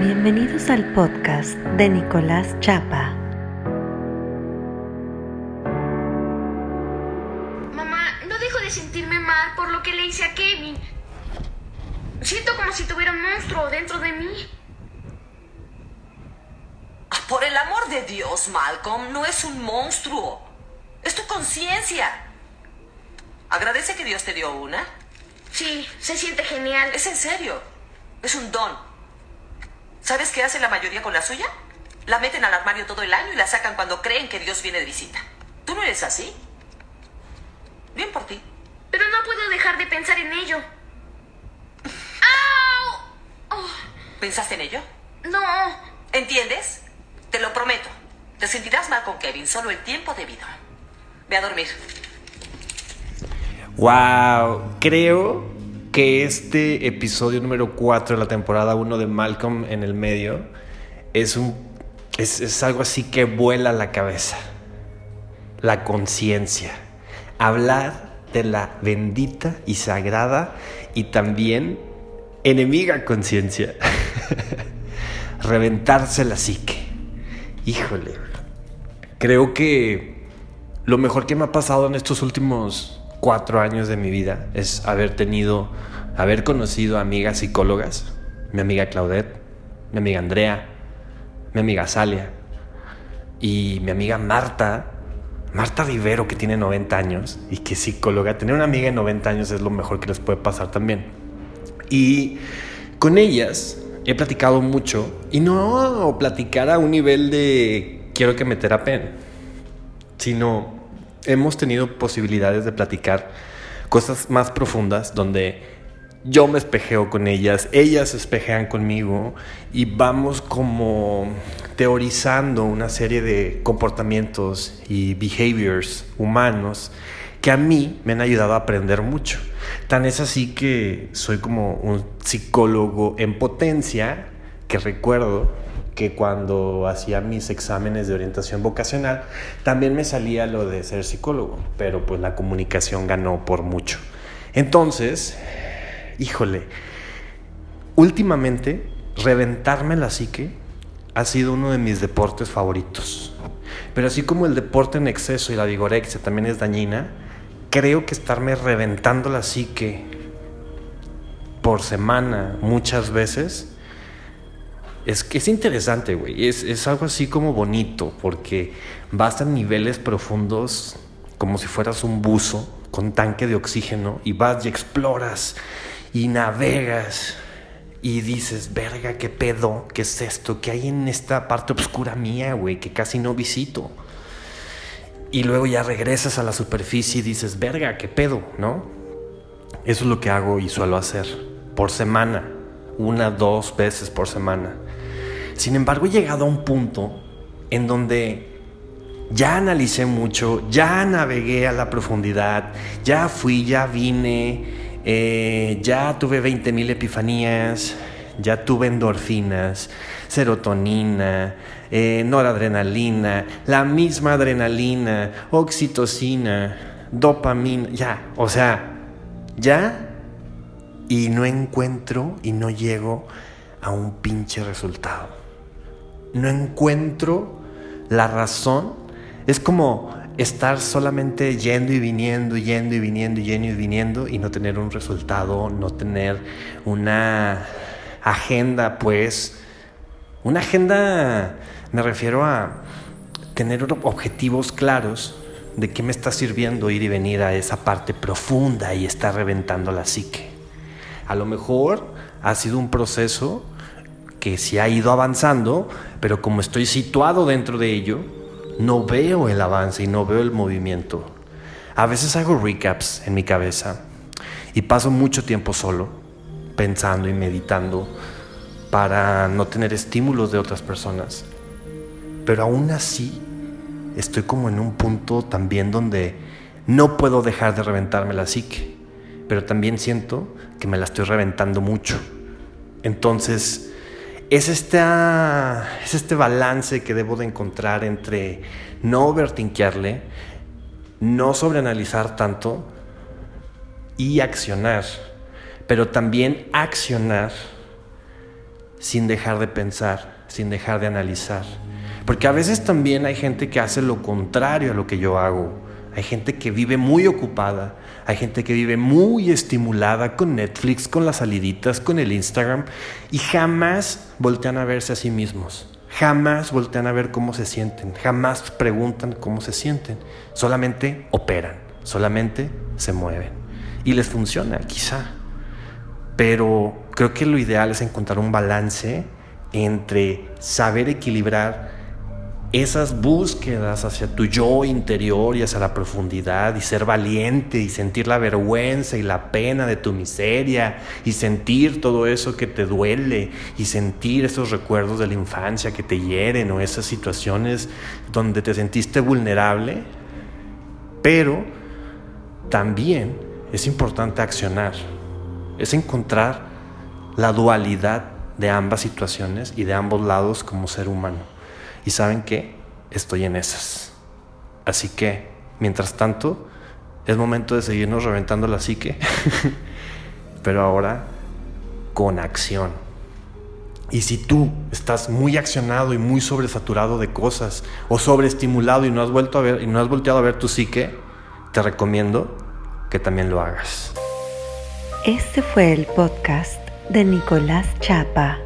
Bienvenidos al podcast de Nicolás Chapa. Mamá, no dejo de sentirme mal por lo que le hice a Kevin. Siento como si tuviera un monstruo dentro de mí. Ah, Por el amor de Dios, Malcolm, no es un monstruo. Es tu conciencia. Agradece que Dios te dio una. Sí, se siente genial. Es en serio. Es un don. ¿Sabes qué hace la mayoría con la suya? La meten al armario todo el año y la sacan cuando creen que Dios viene de visita. ¿Tú no eres así? Bien por ti. Pero no puedo dejar de pensar en ello. ¡Au! Oh, ¿Pensaste en ello? no. ¿Entiendes? Te lo prometo. Te sentirás mal con Kevin solo el tiempo debido. Ve a dormir. Wow, creo que este episodio número 4 de la temporada 1 de Malcolm en el medio es un es, es algo así que vuela la cabeza. La conciencia. Hablar de la bendita y sagrada y también enemiga conciencia. Reventarse la psique. Híjole. Creo que lo mejor que me ha pasado en estos últimos cuatro años de mi vida es haber tenido, haber conocido amigas psicólogas, mi amiga Claudette, mi amiga Andrea, mi amiga Salia y mi amiga Marta, Marta Rivero que tiene 90 años y que es psicóloga. Tener una amiga de 90 años es lo mejor que les puede pasar también. Y con ellas he platicado mucho y no platicar a un nivel de quiero que me terapien, sino hemos tenido posibilidades de platicar cosas más profundas donde yo me espejeo con ellas, ellas espejean conmigo y vamos como teorizando una serie de comportamientos y behaviors humanos que a mí me han ayudado a aprender mucho. Tan es así que soy como un psicólogo en potencia que recuerdo que cuando hacía mis exámenes de orientación vocacional también me salía lo de ser psicólogo, pero pues la comunicación ganó por mucho. Entonces, híjole, últimamente reventarme la psique ha sido uno de mis deportes favoritos. Pero así como el deporte en exceso y la vigorexia también es dañina, creo que estarme reventando la psique por semana muchas veces es que es interesante, güey. Es, es algo así como bonito, porque vas a niveles profundos como si fueras un buzo con tanque de oxígeno y vas y exploras y navegas y dices, verga, qué pedo, qué es esto, qué hay en esta parte oscura mía, güey, que casi no visito. Y luego ya regresas a la superficie y dices, verga, qué pedo, ¿no? Eso es lo que hago y suelo hacer por semana, una, dos veces por semana. Sin embargo, he llegado a un punto en donde ya analicé mucho, ya navegué a la profundidad, ya fui, ya vine, eh, ya tuve 20 mil epifanías, ya tuve endorfinas, serotonina, eh, noradrenalina, la misma adrenalina, oxitocina, dopamina, ya, o sea, ya, y no encuentro y no llego a un pinche resultado. No encuentro la razón. Es como estar solamente yendo y viniendo, yendo y viniendo, yendo y viniendo y no tener un resultado, no tener una agenda, pues. Una agenda, me refiero a tener objetivos claros de qué me está sirviendo ir y venir a esa parte profunda y estar reventando la psique. A lo mejor ha sido un proceso que se ha ido avanzando, pero como estoy situado dentro de ello, no veo el avance y no veo el movimiento. A veces hago recaps en mi cabeza y paso mucho tiempo solo, pensando y meditando para no tener estímulos de otras personas. Pero aún así, estoy como en un punto también donde no puedo dejar de reventarme la psique, pero también siento que me la estoy reventando mucho. Entonces, es, esta, es este balance que debo de encontrar entre no overtinquearle, no sobreanalizar tanto y accionar, pero también accionar sin dejar de pensar, sin dejar de analizar. Porque a veces también hay gente que hace lo contrario a lo que yo hago. Hay gente que vive muy ocupada, hay gente que vive muy estimulada con Netflix, con las saliditas, con el Instagram y jamás voltean a verse a sí mismos. Jamás voltean a ver cómo se sienten, jamás preguntan cómo se sienten, solamente operan, solamente se mueven. Y les funciona, quizá. Pero creo que lo ideal es encontrar un balance entre saber equilibrar esas búsquedas hacia tu yo interior y hacia la profundidad y ser valiente y sentir la vergüenza y la pena de tu miseria y sentir todo eso que te duele y sentir esos recuerdos de la infancia que te hieren o esas situaciones donde te sentiste vulnerable, pero también es importante accionar, es encontrar la dualidad de ambas situaciones y de ambos lados como ser humano. Y saben que estoy en esas. Así que, mientras tanto, es momento de seguirnos reventando la psique, pero ahora con acción. Y si tú estás muy accionado y muy sobresaturado de cosas o sobreestimulado y no has vuelto a ver y no has volteado a ver tu psique, te recomiendo que también lo hagas. Este fue el podcast de Nicolás Chapa.